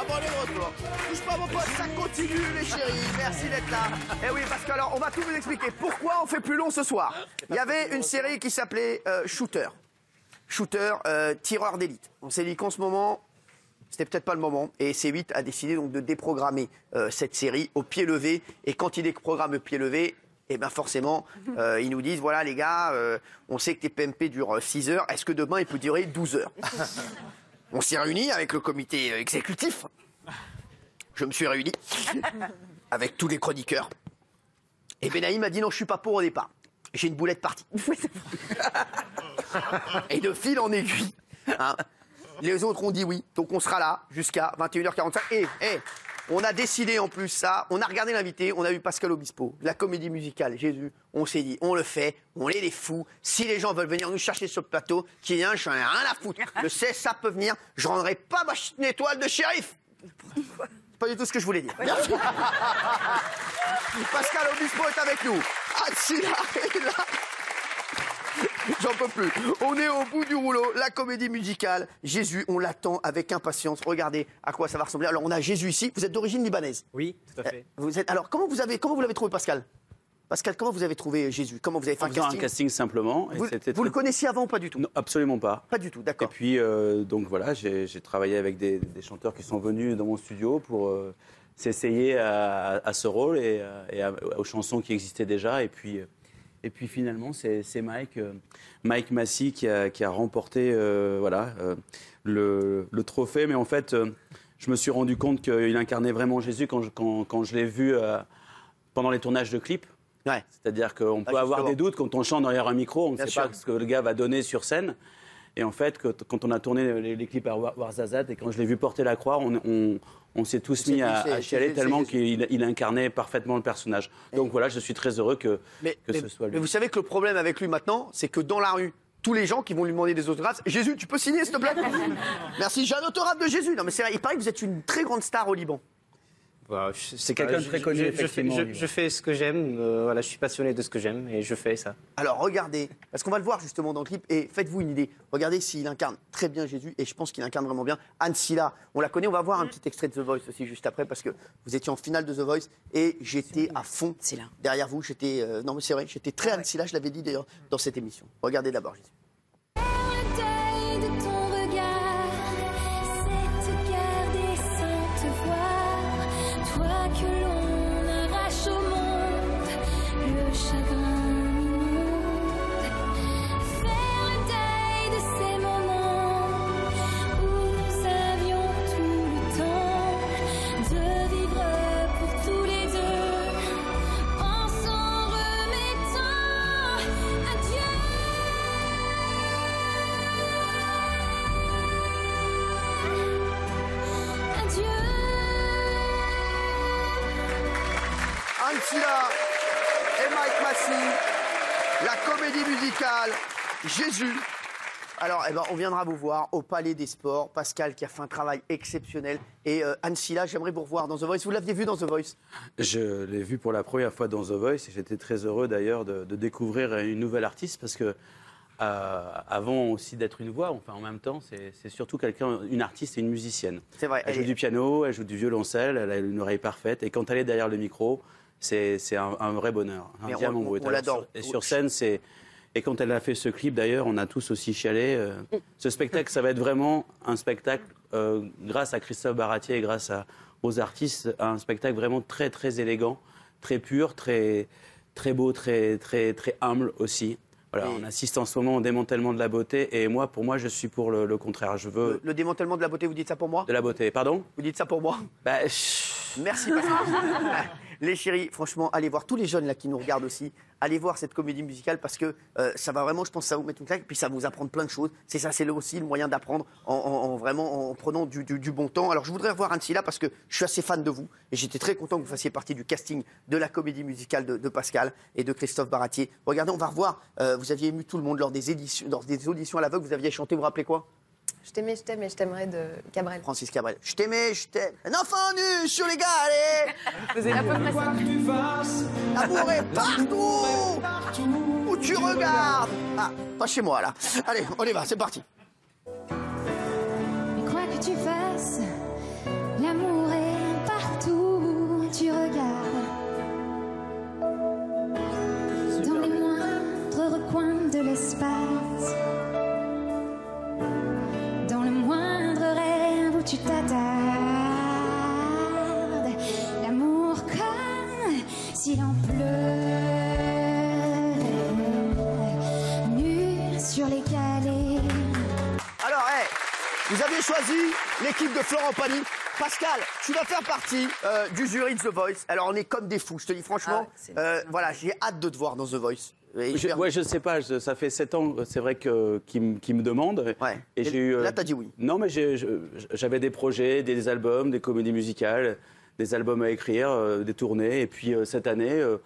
Ah bon, on est de retour. Touche pas mon pote, ça continue les chéris. Merci d'être là. Eh oui, parce que alors, on va tout vous expliquer. Pourquoi on fait plus long ce soir? Il y avait une série qui s'appelait euh, Shooter. Shooter, euh, tireur d'élite. On s'est dit qu'en ce moment, c'était peut-être pas le moment. Et C8 a décidé donc de déprogrammer euh, cette série au pied levé. Et quand il déprogramme au pied levé, eh ben forcément, euh, ils nous disent voilà les gars, euh, on sait que tes PMP durent 6 heures. Est-ce que demain il peut durer 12 heures? On s'est réunis avec le comité euh, exécutif. Je me suis réuni avec tous les chroniqueurs. Et Benaïm m'a dit non, je suis pas pour au départ. J'ai une boulette partie. Et de fil en aiguille, hein, les autres ont dit oui. Donc on sera là jusqu'à 21h45. Et, et on a décidé en plus ça, on a regardé l'invité, on a vu Pascal Obispo, la comédie musicale Jésus. On s'est dit, on le fait, on est des fous. Si les gens veulent venir nous chercher sur le plateau, ait un, j'en ai rien à foutre. Je sais, ça peut venir. Je rendrai pas ma étoile de shérif. C'est Pas du tout ce que je voulais dire. Merci. Pascal Obispo est avec nous. Ah, est là. J'en peux plus. On est au bout du rouleau. La comédie musicale. Jésus, on l'attend avec impatience. Regardez à quoi ça va ressembler. Alors, on a Jésus ici. Vous êtes d'origine libanaise. Oui, tout à fait. Vous êtes. Alors, comment vous avez, comment vous l'avez trouvé, Pascal? Pascal, comment vous avez trouvé Jésus? Comment vous avez fait En un faisant un casting? casting simplement. et Vous, le connaissiez avant ou pas du tout? Non, absolument pas. Pas du tout, Et d'accord. puis, euh, donc voilà, j'ai travaillé avec des, des chanteurs qui sont venus dans mon studio pour euh, s'essayer à, à ce rôle et, euh, et à- aux chansons qui existaient déjà. Et puis, euh, et puis finalement, c'est Mike, euh, Mike Massy qui a, qui a remporté euh, voilà, euh, le, le trophée. Mais en fait, euh, je me suis rendu compte qu'il incarnait vraiment Jésus quand je, quand, quand je l'ai vu pendant les tournages de clips. Ouais. C'est-à-dire qu'on peut Ah, avoir justement. des doutes quand on chante derrière un micro, on ne sait sûr. pas ce que le gars va donner sur scène. Et en fait, quand on a tourné les, clips à War- Warzazat et quand je l'ai vu porter la croix, on, on- on s'est tous mis à, à chialer tellement qu'il il incarnait parfaitement le personnage. Donc voilà, je suis très heureux que, Mais, que mais- ce soit lui. mais vous savez que le problème avec lui maintenant, c'est que dans la rue, tous les gens qui vont lui demander des autographes, Jésus, tu peux signer s'il te plaît? Merci, j'ai un autographe de Jésus. Non mais c'est vrai, il paraît que vous êtes une très grande star au Liban. Voilà, je- C'est quelqu'un de très connu, je- je fais- effectivement, Je, au Liban. je fais ce que j'aime, euh, voilà, je suis passionné de ce que j'aime et je fais ça. Alors regardez, parce qu'on va le voir justement dans le clip, et faites-vous une idée. Regardez s'il incarne très bien Jésus, et je pense qu'il incarne vraiment bien. Anne Silla, on la connaît, on va voir un petit extrait de The Voice aussi juste après, parce que vous étiez en finale de The Voice, et j'étais à fond Silla. derrière vous. J'étais, euh, non mais c'est vrai, j'étais très Anne Silla, je l'avais dit d'ailleurs dans cette émission. Regardez d'abord Jésus. Jésus. Alors, eh ben, on viendra vous voir au Palais des Sports. Pascal qui a fait un travail exceptionnel. Et euh, Anne Silla, j'aimerais vous revoir dans The Voice. Vous l'aviez vu dans The Voice? Je l'ai vu pour la première fois dans The Voice et j'étais très heureux d'ailleurs de, de découvrir une nouvelle artiste parce que euh, avant aussi d'être une voix, enfin en même temps, c'est surtout quelqu'un, une artiste et une musicienne. C'est vrai. Elle elle joue est- du piano, elle joue du violoncelle, elle a une oreille parfaite et quand elle est derrière le micro, c'est un, un vrai bonheur, un on- diamant on- on l'adore. Et sur scène, c'est et quand elle a fait ce clip, d'ailleurs, on a tous aussi chialé. euh, ce spectacle, ça va être vraiment un spectacle, euh, grâce à Christophe Baratier et grâce à- aux artistes, un spectacle vraiment très, très élégant, très pur, très, très beau, très, très, très humble aussi. Voilà, on assiste en ce moment au démantèlement de la beauté. Et moi, pour moi, je suis pour le, le contraire. Je veux Le, le démantèlement de la beauté, vous dites ça pour moi? De la beauté. Pardon? Vous dites ça pour moi? Bah. Merci Pascal. les chéris, franchement, allez voir tous les jeunes là qui nous regardent aussi. Allez voir cette comédie musicale parce que euh, ça va vraiment, je pense, ça vous mettre une claque, puis ça va vous apprendre plein de choses. C'est ça, c'est aussi le moyen d'apprendre en, en- en vraiment en prenant du, bon temps. Alors je voudrais revoir Anne là parce que je suis assez fan de vous et j'étais très content que vous fassiez partie du casting de la comédie musicale de, Pascal et de Christophe Baratier. Regardez, on va revoir. euh, vous aviez ému tout le monde lors des éditions, lors des auditions à l'aveugle. Vous aviez chanté, vous rappelez quoi? Je t'aimais, je t'aimais, je t'aimerais de Cabrel. Francis Cabrel. Je t'aimais, je t'aime. Un enfant nu sur les galets. Faisais à peu près ça. L'amour est partout Où tu regardes Ah, pas chez moi là. Allez, on y va, c'est parti. Mais quoi que tu fasses, L'amour est tu t'attardes. L'amour comme si l'on pleurait. Nu sur les galets. Alors, hey, vous avez choisi l'équipe de Florent Pagny. Pascal, tu vas faire partie euh, du jury de The Voice. Alors, on est comme des fous, je te dis franchement. Ah, Euh, voilà, j'ai hâte de te voir dans The Voice. Et Je, ouais, je sais pas, je- ça fait sept ans, c'est vrai que qu'ils me qu'ils me demandent. Ouais. Et Et j'ai eu. euh, là, t'as dit oui. Non, mais j'avais des projets, des albums, des comédies musicales, des albums à écrire, euh, des tournées. Et puis euh, cette année, euh,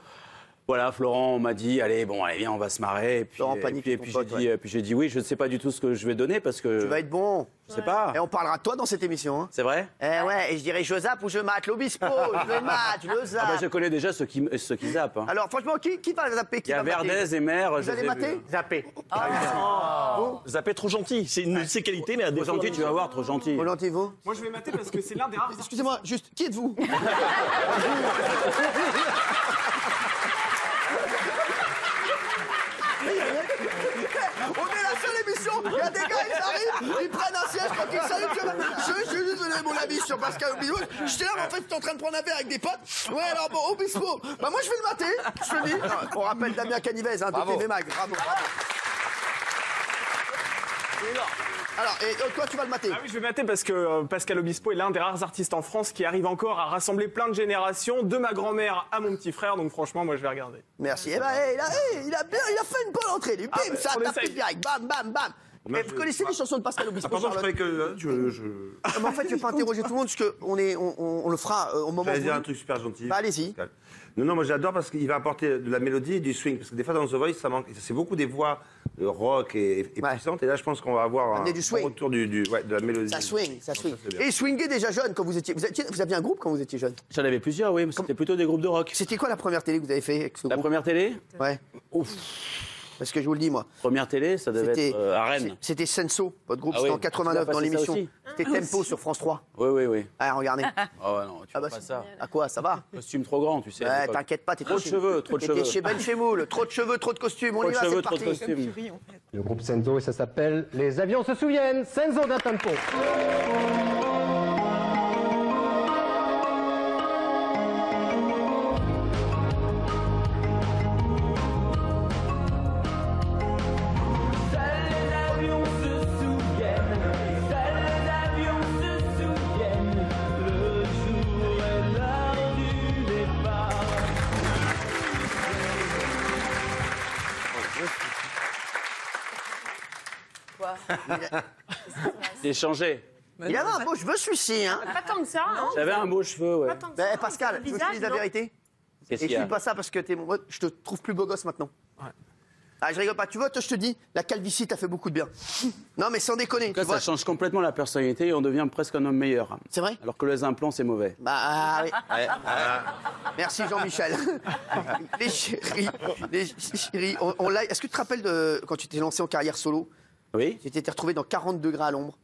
voilà, Florent m'a dit, allez, bon, allez, viens, on va se marrer. Et puis, Florent et puis, et puis j'ai dit, ouais. j'ai dit oui. Je ne sais pas du tout ce que je vais donner parce que Tu vas être bon. je sais pas. Et on parlera de toi dans cette émission. hein. C'est vrai. Eh ouais, et je dirais je zappe ou je mate? L'obispo, je le mate, je le zappe. Ah bah, je connais déjà ceux qui ceux qui zappent. hein. Alors franchement, qui, qui va zapper? Qui Il y a mater? Verdez et Mère. Vous je allez les ai mater? vus. Zappé. Zappé trop gentil. C'est une de ses qualités, mais à Trop gentil, tu vas voir, trop gentil. Volontiers, vous? Moi, je vais mater parce que c'est l'un des rares. Excusez-moi, juste, qui êtes-vous On est la seule émission, il y a des gars, ils arrivent, ils prennent un siège quand ils saluent. Je, je, je suis désolé, mon ami, sur Pascal Obispo. J'étais là, mais en fait, j'étais en train de prendre un verre avec des potes. Ouais, alors bon, Obispo, bah moi je vais le mater, je te le dis. Non, On rappelle Damien Canivez, hein, de TV Mag, bravo, bravo. Alors, et euh, toi, tu vas le mater Ah oui, je vais mater parce que euh, Pascal Obispo est l'un des rares artistes en France qui arrive encore à rassembler plein de générations, de ma grand-mère à mon petit frère. Donc franchement, moi, je vais regarder. Merci. Eh ben, eh, il, a, eh, il, a bien, il a fait une bonne entrée, lui. Bim, bah, ça essaye. direct. Bam, bam, bam. Moi, Eh, vous je- connaissez les chansons de Pascal Ah, Obispo pardon, je que euh, je, je... Ah, mais En fait, je vais pas interroger tout le monde parce qu'on est, on, on- on le fera euh, au moment où. dire un truc super gentil. Bah, allez-y. Non, non, moi j'adore parce qu'il va apporter de la mélodie et du swing. Parce que des fois dans The Voice, ça manque. C'est beaucoup des voix euh, rock et, et Ouais. puissantes. Et là, je pense qu'on va avoir un du swing. retour du, du- ouais, de la mélodie. Ça swing, ça swing. bien. Et swinguer déjà jeune quand vous étiez, vous étiez. Vous aviez un groupe quand vous étiez jeune? J'en avais plusieurs, oui, mais c'était plutôt des groupes de rock. C'était quoi la première télé que vous avez fait avec ce La groupe? première télé? Ouais. Parce que je vous le dis, moi. Première télé, ça devait être euh, à Rennes. C'était Senso, votre groupe, Ah c'était oui, en 89 tu vas dans l'émission. C'était Tempo sur France 3. Oui, oui, oui. Ah, regardez. Ouais, non, tu Ah vois bah, pas ça. À quoi Ça va Costume trop grand, tu sais. Ouais, t'inquiète pas, t'étais Trop de cheveux, trop de cheveux. chez Ben Chemoul, trop de cheveux, trop de costumes. On y va, c'est trop de parti. costumes. Le groupe Senzo et ça s'appelle Les avions se souviennent, Senzo d'un tempo. J'ai changé. Il avait un beau cheveu, celui-ci, hein. Pas tant que ça, hein J'avais un beau cheveu, ouais. Pas tant que Ben, ça. Pascal, je visage, dise la non vérité? Qu'est-ce Et qu'il je y dis a pas ça parce que t'es mon pote, je te trouve plus beau gosse maintenant. Ah, je rigole pas. Tu vois, toi, je te dis, la calvitie t'a fait beaucoup de bien. non, mais sans déconner, En tout cas, tu vois. ça change complètement la personnalité et on devient presque un homme meilleur. C'est vrai? Alors que les implants, c'est mauvais. Bah, ah, oui. Merci Jean-Michel. les chéris, les chéris, on, on l'a- Est-ce que tu te rappelles de quand tu t'es lancé en carrière solo? Oui Tu t'étais retrouvé dans 40 degrés à l'ombre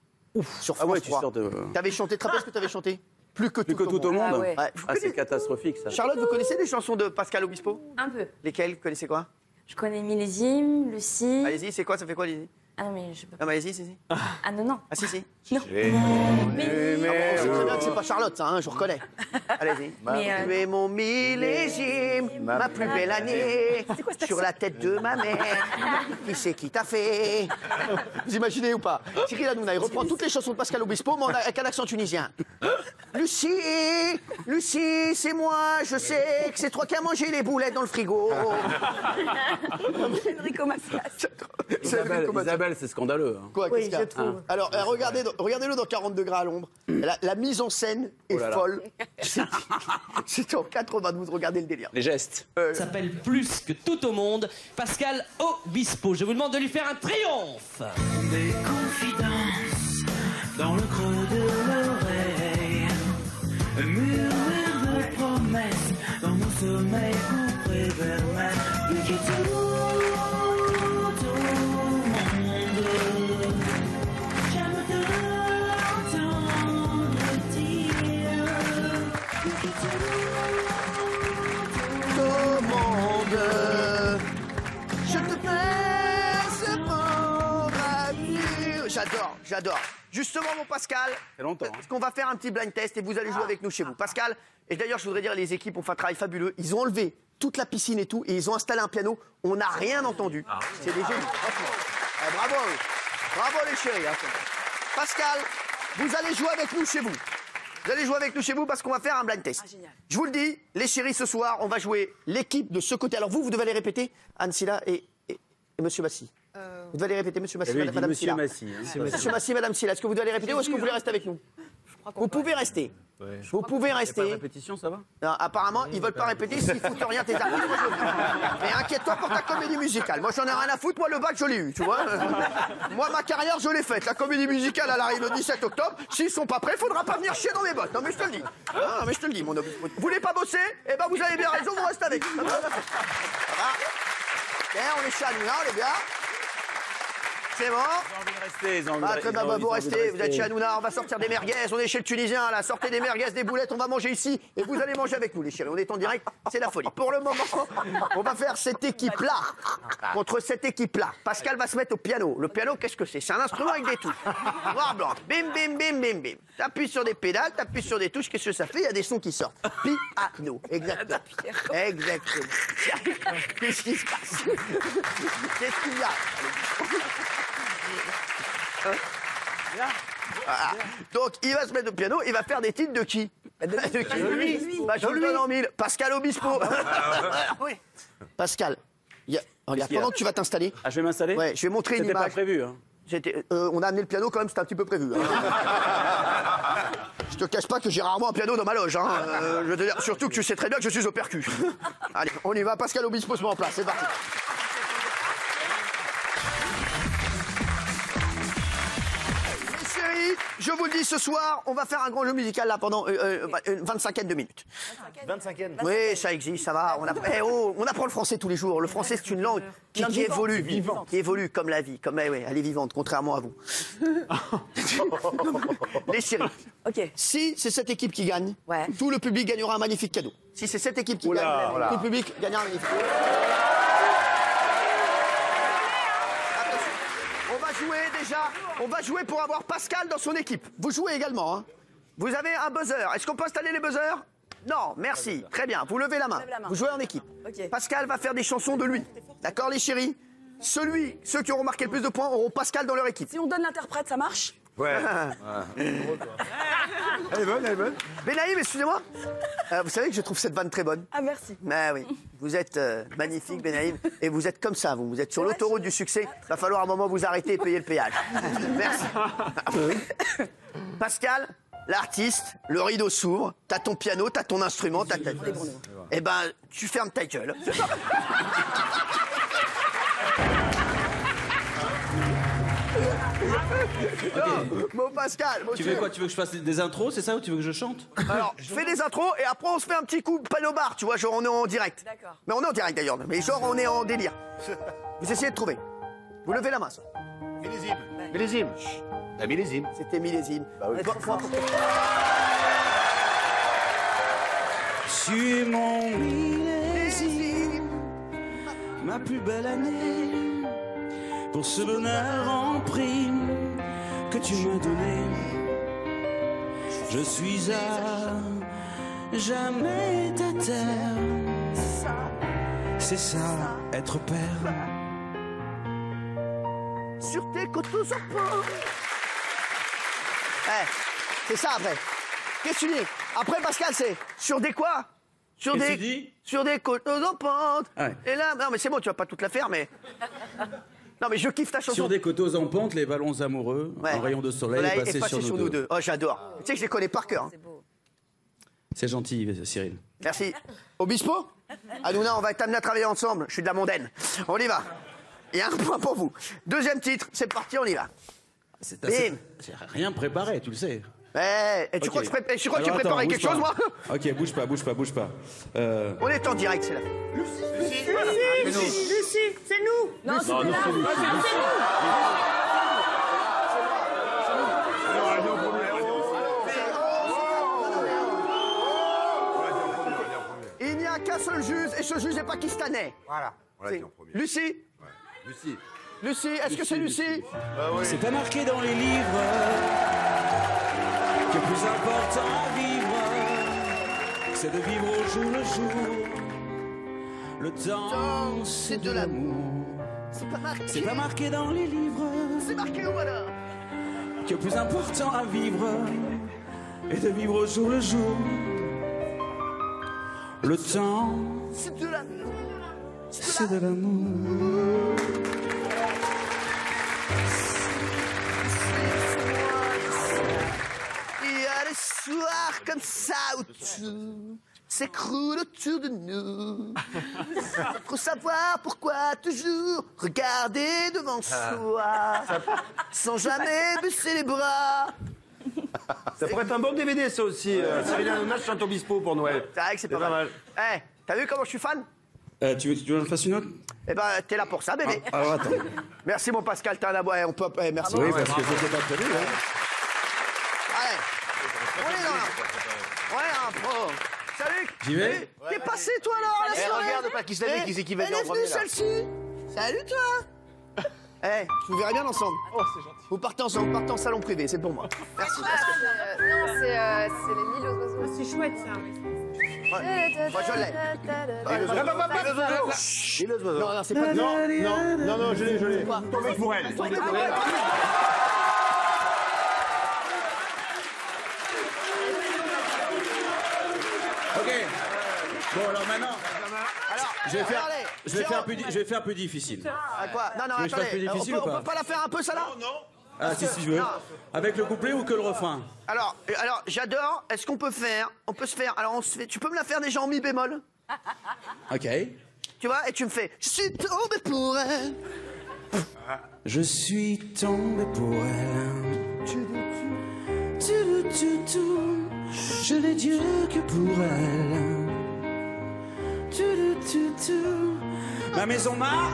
sur Ah ouais, tu 3. sors de. T'avais chanté, tu te rappelles ce que t'avais chanté? Plus que Plus tout, que tout au monde. Ah ouais. Ouais. Ah, c'est catastrophique, ça. Charlotte, vous connaissez des chansons de Pascal Obispo? Un peu. Lesquelles? Vous connaissez quoi? Je connais Millésime, Lucie. Allez-y, c'est quoi? Ça fait quoi, allez-y Ah non, mais je peux pas. Non, mais allez-y, si, si. Ah non, non. Ah, si, si. Non. Ah bon, on sait très bien que c'est pas Charlotte, ça, hein, je reconnais. Allez-y. Mais, euh, Tu es mon millésime, ma plus belle année, sur la tête de ma mère. Qui c'est qui t'a fait? Vous imaginez ou pas? Cyril Hanouna, il reprend toutes les chansons de Pascal Obispo, mais avec un accent tunisien. Lucie, Lucie, c'est moi, je sais que c'est toi qui as mangé les boulettes dans le frigo. Enrico Macias. C'est Isabelle, Enrico C'est scandaleux. hein. Quoi, Oui, qu'est-ce qu'il y a je trouve. Alors, euh, regardez, regardez-le dans 40 degrés à l'ombre. La, la mise en scène est Oh là là. folle. C'était- en 92, regardez le délire. Les gestes. s'appelle plus que tout au monde, Pascal Obispo. Je vous demande de lui faire un triomphe. Des confidences dans le creux de l'oreille. Un murmure de promesses dans mon sommeil j'adore. Justement, mon Pascal, longtemps. hein. parce qu'on va faire un petit blind test et vous allez jouer avec nous chez vous. Pascal, et d'ailleurs, je voudrais dire, les équipes ont fait un travail fabuleux. Ils ont enlevé toute la piscine et tout, et ils ont installé un piano. On n'a rien entendu. C'est des génies. Eh, bravo, bravo les chéris. hein. Pascal, vous allez jouer avec nous chez vous. Vous allez jouer avec nous chez vous parce qu'on va faire un blind test. Je vous le dis, les chéris, ce soir, on va jouer l'équipe de ce côté. Alors vous, vous devez les répéter, Anne Silla et, et- et Monsieur Massy. Vous devez répéter, Monsieur lui, il Madame, Madame Monsieur Silla. Massy, hein. Monsieur Massy, Madame Silla. Est-ce que vous devez les répéter ou est-ce que vous voulez rester avec nous Vous pouvez rester. Vous pouvez pas rester. répétition, ça va Non, apparemment, ils veulent pas répéter s'ils foutent rien tes artistes. Mais inquiète-toi pour ta comédie musicale. Moi, j'en ai rien à foutre. Moi, le bac, je l'ai eu, tu vois. Moi, ma carrière, je l'ai faite. La comédie musicale, elle arrive le 17 octobre. S'ils sont pas prêts, faudra pas venir chier dans mes bottes. Non, mais je te le dis. Non, mais je te le dis, mon homme. Vous voulez pas bosser? Eh ben, vous avez bien raison, vous restez avec. Ça va Ça va Bien, on est chez Hanouna, on est bien. C'est bon Restez, ils ont envie de- ah, très ils bien, ont bah, envie- vous restez, vous êtes chez Hanouna, on va sortir des merguez, on est chez le Tunisien, là, sortez des merguez, des boulettes, on va manger ici, et vous allez manger avec nous, les chéris, on est en direct, c'est la folie. Pour le moment, on va faire cette équipe-là, contre cette équipe-là. Pascal va se mettre au piano. Le piano, qu'est-ce que c'est? C'est un instrument avec des touches. Noir, blanc, bim, bim, bim, bim, bim. T'appuies sur des pédales, t'appuies sur des touches, qu'est-ce que ça fait? Il y a des sons qui sortent. Piano, exactement. Exactement. Qu'est-ce qui se passe? Qu'est-ce qu'il y a? Voilà. Donc, il va se mettre au piano, il va faire des titres de qui? De qui? Lui. Bah, je vous le donne en mille. Pascal Obispo. Oui. Pascal, il y a- regarde, qu'il y a pendant que tu vas t'installer, Ah, je vais m'installer ouais, je vais montrer une C'était pas image. prévu. Hein. J'étais- euh, on a amené le piano quand même, c'était un petit peu prévu. hein. je te cache pas que j'ai rarement un piano dans ma loge. Hein. Euh, je veux te dire, surtout que tu sais très bien que je suis au percu. Allez, on y va, Pascal Obispo se met en place, c'est parti. Je vous le dis, ce soir, on va faire un grand jeu musical là pendant euh, euh, une vingt-cinquaine de minutes. 25e. Oui, ça existe, ça va. On, apprend, eh oh, on apprend le français tous les jours. Le français, c'est une langue qui, qui évolue, qui évolue comme la vie, comme eh ouais, elle est vivante, contrairement à vous. Les chéris. Ok. Si c'est cette équipe qui gagne, Ouais. tout le public gagnera un magnifique cadeau. Si c'est cette équipe qui gagne, tout le public gagnera un magnifique cadeau. Attention. On va jouer déjà, on va jouer pour avoir Pascal dans son équipe. Vous jouez également, hein. Vous avez un buzzer. Est-ce qu'on peut installer les buzzers? Non, merci. Très bien. Vous levez la main. Vous jouez en équipe. Pascal va faire des chansons de lui. D'accord, les chéris? Celui, ceux qui auront marqué le plus de points auront Pascal dans leur équipe. Si on donne l'interprète, ça marche? Ouais. Elle est bonne, elle est bonne. Benaïm, excusez-moi. Euh, vous savez que je trouve cette vanne très bonne. Ah, merci. Mais oui, vous êtes euh, magnifique, Benaïm, et vous êtes comme ça, vous. Vous êtes sur l'autoroute du succès. Va falloir un moment vous arrêter et payer le péage. Merci. Pascal, l'artiste, le rideau s'ouvre. T'as ton piano, t'as ton instrument, t'as ta. Eh ben, tu fermes ta gueule. Non, Mon Pascal, mon Tu veux quoi Tu veux que je fasse des intros, c'est ça Ou tu veux que je chante Alors, je fais des intros et après on se fait un petit coup panneau bar, tu vois, genre on est en direct. D'accord. Mais on est en direct d'ailleurs, mais genre on est en délire. Vous essayez de trouver. Vous levez la main, ça. Millésime. Millésime. La millésime. C'était millésime. Point pour- Tu es mon millésime, ma plus belle année, pour ce bonheur en prime que tu m'as donné. Je suis à jamais ta terre. C'est ça, être père. Sur tes côtes aux enfants. Eh, c'est ça après. Qu'est-ce que tu dis? Après Pascal, c'est sur des quoi? Sur des que tu dis? sur des côtes en pente. Ouais. Et là, non mais c'est bon, tu vas pas toute la faire, mais non mais je kiffe ta chanson. Sur des coteaux en pente, les ballons amoureux, Ouais. un rayon de soleil, Soleil est passé, sur, nous deux. Oh, j'adore. Tu sais que je les connais par cœur. hein. C'est gentil, Cyril. Merci. Obispo Hanouna, on va t'amener à travailler ensemble. Je suis de la mondaine. On y va. Il y a un point pour vous. Deuxième titre, c'est parti, on y va. C'est assez- rien préparé, tu le sais. Eh, et tu Ok. crois que je, prépare- tu crois que j'ai préparé attends, quelque bouge chose, moi pas. Ok, bouge pas, bouge pas, bouge pas. Euh, On est en direct, c'est là. Non, c'était là. Il n'y a qu'un seul juge, et ce juge est pakistanais. Voilà. On l'a C'est dit en premier. Lucie Lucie. Lucie, est-ce que c'est Lucie C'est pas marqué dans les livres que plus important à vivre, c'est de vivre au jour le jour. Le temps, c'est de l'amour. C'est pas marqué. C'est pas marqué dans les livres C'est marqué où alors? Que plus important à vivre est de vivre au jour le jour. Le temps, C'est de l'amour. c'est de l'amour. Soirs comme ça où tout s'écroule autour de nous. Faut savoir pourquoi toujours regarder devant soi, sans jamais baisser les bras. Ça pourrait être un bon DVD, ça aussi. Euh, Cyril Hanouna chante Obispo pour Noël. C'est vrai que c'est pas, mal. Eh, t'as vu comment je suis fan? Euh, tu veux tu veux que je fasse une autre? Eh ben, t'es là pour ça, bébé. Alors attends. Merci mon Pascal, t'es un abois. On peut. eh, merci. Oui, parce que c'était pas prévu. hein. Allez, on est dans la- On est dans la pro. Salut J'y vais Eh, T'es passé toi là la Eh, soirée regarde pas qui se lève et Eh, qui c'est qui va Elle dire en est venue premier, là. celle-ci Salut toi Eh, je vous verrai bien ensemble. Oh, c'est gentil. Vous partez ensemble, vous partez en salon privé, c'est pour moi. Merci. non, c'est euh, c'est les aux oiseaux. C'est chouette ça. Moi je l'ai. Non, non, c'est pas Non, non, non, non, je l'ai, je l'ai. Tombez pour elle. Tombez pour elle. Ok. Bon, alors maintenant, Alors, je vais faire, regardez, je vais faire Jérôme- plus, di- je vais faire plus difficile. Ah, quoi Non, non, Tu veux que je fasse attendez. plus on difficile peut, ou pas on peut pas la faire un peu, ça là Ah, si, si je veux. Non. Avec le couplet ou que le refrain Alors, euh, alors j'adore. Est-ce qu'on peut faire On peut se faire. Alors, on se fait. Tu peux me la faire déjà en mi bémol Ok. Tu vois Et tu me fais. Je suis tombé pour elle. Je suis tombé pour elle. Tu, tu, tu, tu. Je n'ai Dieu que pour elle. Ma maison m'a.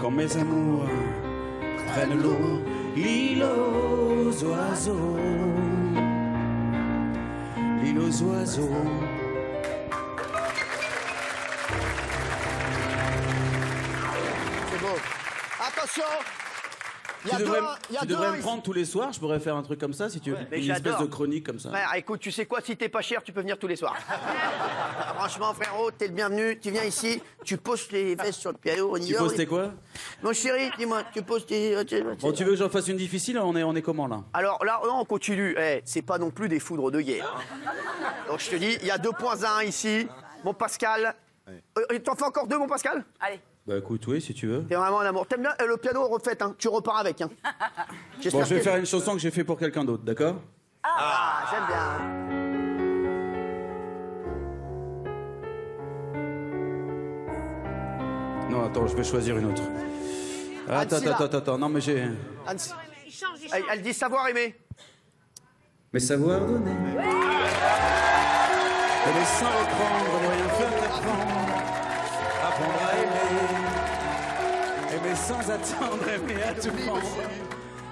Quand mes amours prennent l'eau, l'île aux oiseaux. L'île. Attention Il y a Tu deux, devrais, il y a tu deux devrais me prendre tous les soirs, je pourrais faire un truc comme ça si tu veux. Mais Une espèce de chronique comme ça. Frère, écoute, tu sais quoi, si t'es pas cher, tu peux venir tous les soirs. Franchement, frérot, t'es le bienvenu, tu viens ici, tu poses tes vestes sur le piano, on y Tu va, poses tes quoi? Mon chéri, dis-moi, tu poses tes... euh, tu- Bon, tu veux que j'en fasse une difficile On est, on est comment là? Alors là, non, on continue. Eh, c'est pas non plus des foudres de guerre. Donc je te dis, il y a 2.1 ici. Mon Pascal. Euh, T'en fais encore deux, mon Pascal? Allez. Bah écoute, oui, si tu veux. T'es vraiment un amour. T'aimes bien euh, le piano refait, hein. Tu repars avec, hein. Bon, je vais que- faire une chanson que j'ai fait pour quelqu'un d'autre, d'accord? Ah, j'aime bien. Non, attends, je vais choisir une autre. Ah, Attends, attends, attends, attends, non mais j'ai... Anne- Elle, elle dit savoir aimer. Mais savoir donner. Aimer sans reprendre, rien faire qu'apprendre. Apprendre à Aimer sans attendre, aimer à tout prendre.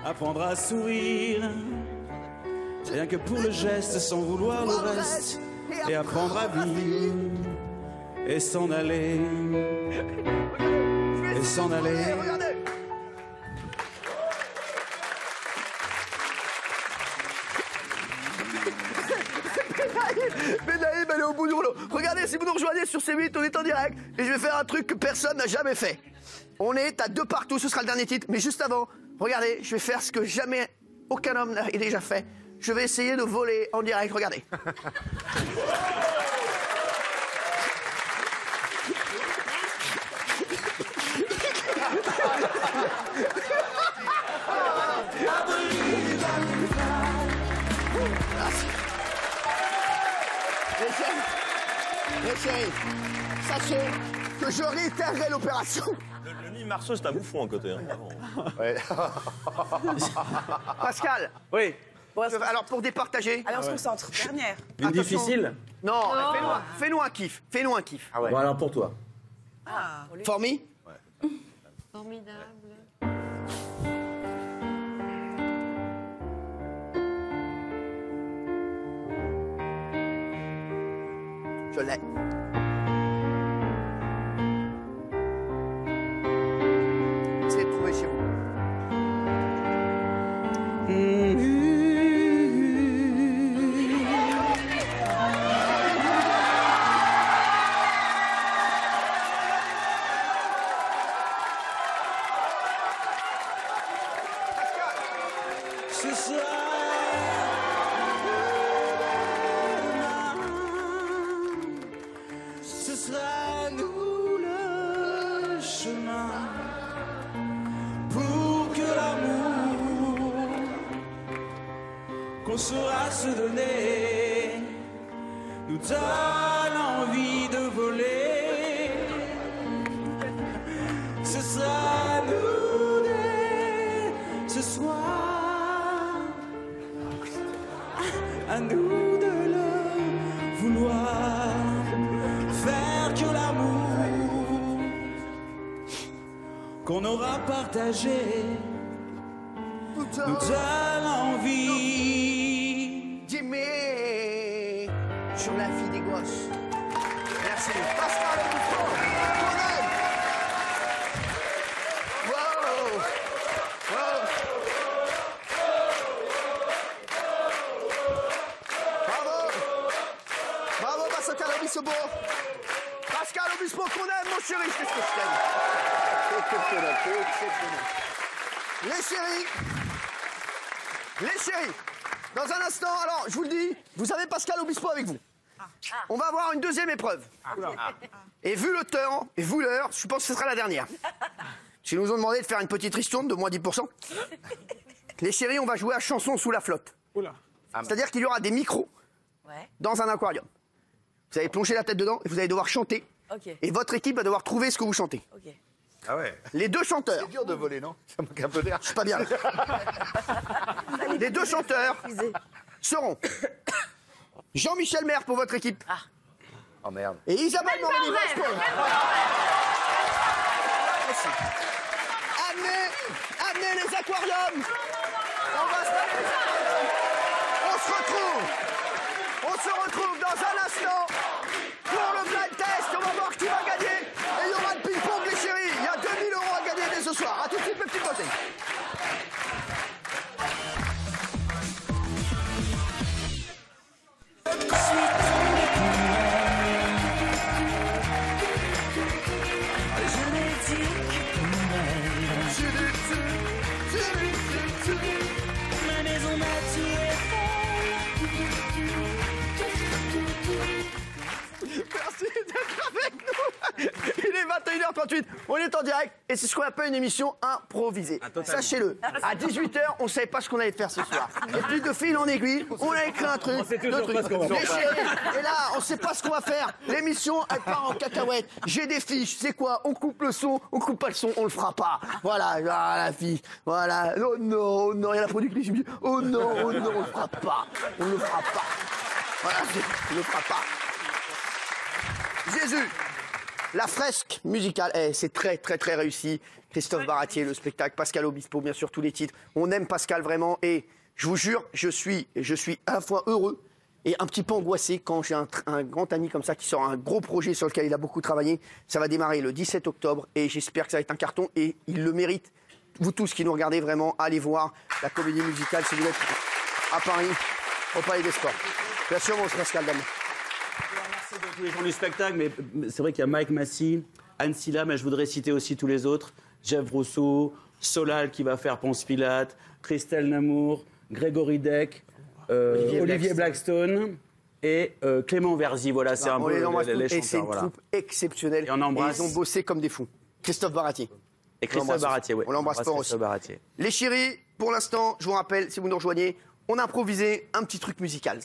Apprendre à sourire. Rien que pour le geste, sans vouloir le reste. Et apprendre à vivre. Et s'en aller. Et s'en aller. Benaïm, elle est au bout du rouleau. Regardez, si vous nous rejoignez sur C8, on est en direct. Et je vais faire un truc que personne n'a jamais fait. On est à deux partout, ce sera le dernier titre. Mais juste avant, regardez, je vais faire ce que jamais aucun homme n'a déjà fait. Je vais essayer de voler en direct, regardez. Que je réitérerai l'opération. Le, le Marceau, c'est un bouffon à côté. hein. Pascal. Oui. Alors pour départager. Allez, on se concentre. Dernière. Une Attention. difficile Non, fais-nous un- fais-nous un kiff. Fais-nous un kiff. Bon alors pour toi. Formi Formidable. Je l'ai. Qu'on saura se donner nous donne envie de voler. Ce sera nous dès ce soir, à nous de le vouloir, faire que l'amour qu'on aura partagé nous donne envie. Gosses. Merci. Pascal aime. Wow. Wow. Bravo. Bravo Pascal Obispo. Pascal Obispo qu'on aime, mon chéri. Qu'est-ce que je t'aime. Les chéris. Les chéris. Dans un instant, alors, je vous le dis, vous avez Pascal Obispo avec vous. On va avoir une deuxième épreuve. Et vu le temps, et vu l'heure, je pense que ce sera la dernière. Ils nous ont demandé de faire une petite ristourne de moins 10%. Les chéris, on va jouer à chanson sous la flotte. C'est-à-dire qu'il y aura des micros dans un aquarium. Vous allez plonger la tête dedans et vous allez devoir chanter. Et votre équipe va devoir trouver ce que vous chantez. Ah ouais. Les deux chanteurs. C'est dur de voler, non? Ça manque un peu d'air. Je suis pas bien. Les deux chanteurs seront Jean-Michel Maire pour votre équipe Oh merde. et Isabelle Morelli Vasco. Amenez, amenez les aquariums. On va se mettre les aquariums. On se retrouve. On se retrouve dans un instant est en direct et c'est ce qu'on appelle une émission improvisée. Sachez-le. À 18h, on savait pas ce qu'on allait faire ce soir. Et puis de fil en aiguille, on a écrit un truc. deux trucs. Et là, on sait pas ce qu'on va faire. L'émission, elle part en cacahuète. J'ai des fiches. C'est quoi? On coupe le son, on coupe pas le son, on le fera pas. Voilà, voilà la fiche. Voilà. Oh non, oh non, il y a la productrice qui me dit Oh non, oh non, on le fera pas. On le fera pas. Voilà, on le fera pas. Jésus, la fresque musicale, eh, c'est très très très réussi. Christophe Baratier, le spectacle, Pascal Obispo, bien sûr tous les titres. On aime Pascal vraiment et je vous jure, je suis je suis à la fois heureux et un petit peu angoissé quand j'ai un, grand ami comme ça qui sort un gros projet sur lequel il a beaucoup travaillé. Ça va démarrer le 17 octobre et j'espère que ça va être un carton et il le mérite. Vous tous qui nous regardez vraiment, allez voir la comédie musicale si vous êtes à Paris, au Palais des Sports. Bien sûr, mon Pascal Tous les gens du spectacle, mais c'est vrai qu'il y a Mike Massy, Anne Silla, mais je voudrais citer aussi tous les autres. Jeff Rousseau, Solal qui va faire Ponce Pilate, Christelle Namour, Grégory Deck, euh, Olivier Olivier, Blackstone et euh, Clément Verzi. Voilà, c'est un on peu les les, et c'est une voilà. troupe exceptionnelle. Et on embrasse- ils ont bossé comme des fous. Christophe Baratier. Et Christophe Baratier, oui. On l'embrasse fort aussi. Baratier. Les chéris, pour l'instant, je vous rappelle, si vous nous rejoignez, on a improvisé un petit truc musical.